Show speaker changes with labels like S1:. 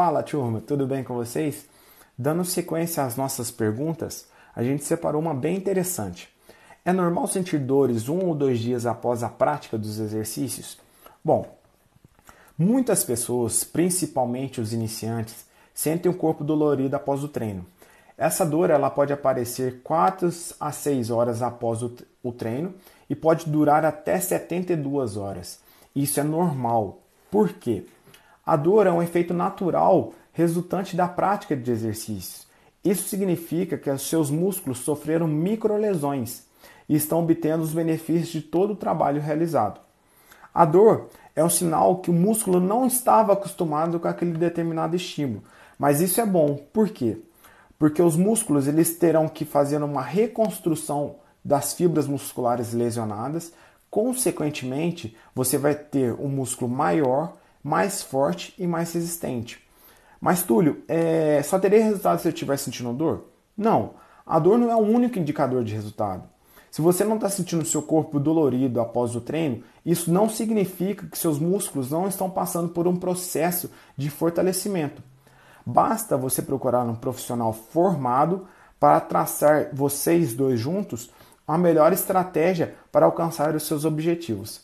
S1: Fala, turma, tudo bem com vocês? Dando sequência às nossas perguntas, a gente separou uma bem interessante. É normal sentir dores um ou dois dias após a prática dos exercícios? Bom, muitas pessoas, principalmente os iniciantes, sentem o corpo dolorido após o treino. Essa dor ela pode aparecer 4 a 6 horas após o, o treino e pode durar até 72 horas. Isso é normal. Por quê? A dor é um efeito natural resultante da prática de exercícios. Isso significa que seus músculos sofreram microlesões e estão obtendo os benefícios de todo o trabalho realizado. A dor é um sinal que o músculo não estava acostumado com aquele determinado estímulo, mas isso é bom. Por quê? Porque os músculos eles terão que fazer uma reconstrução das fibras musculares lesionadas. Consequentemente, você vai ter um músculo maior, mais forte e mais resistente. Mas, Túlio, é, só terei resultado se eu estiver sentindo dor? Não. A dor não é o único indicador de resultado. Se você não está sentindo seu corpo dolorido após o treino, isso não significa que seus músculos não estão passando por um processo de fortalecimento. Basta você procurar um profissional formado para traçar vocês dois juntos a melhor estratégia para alcançar os seus objetivos.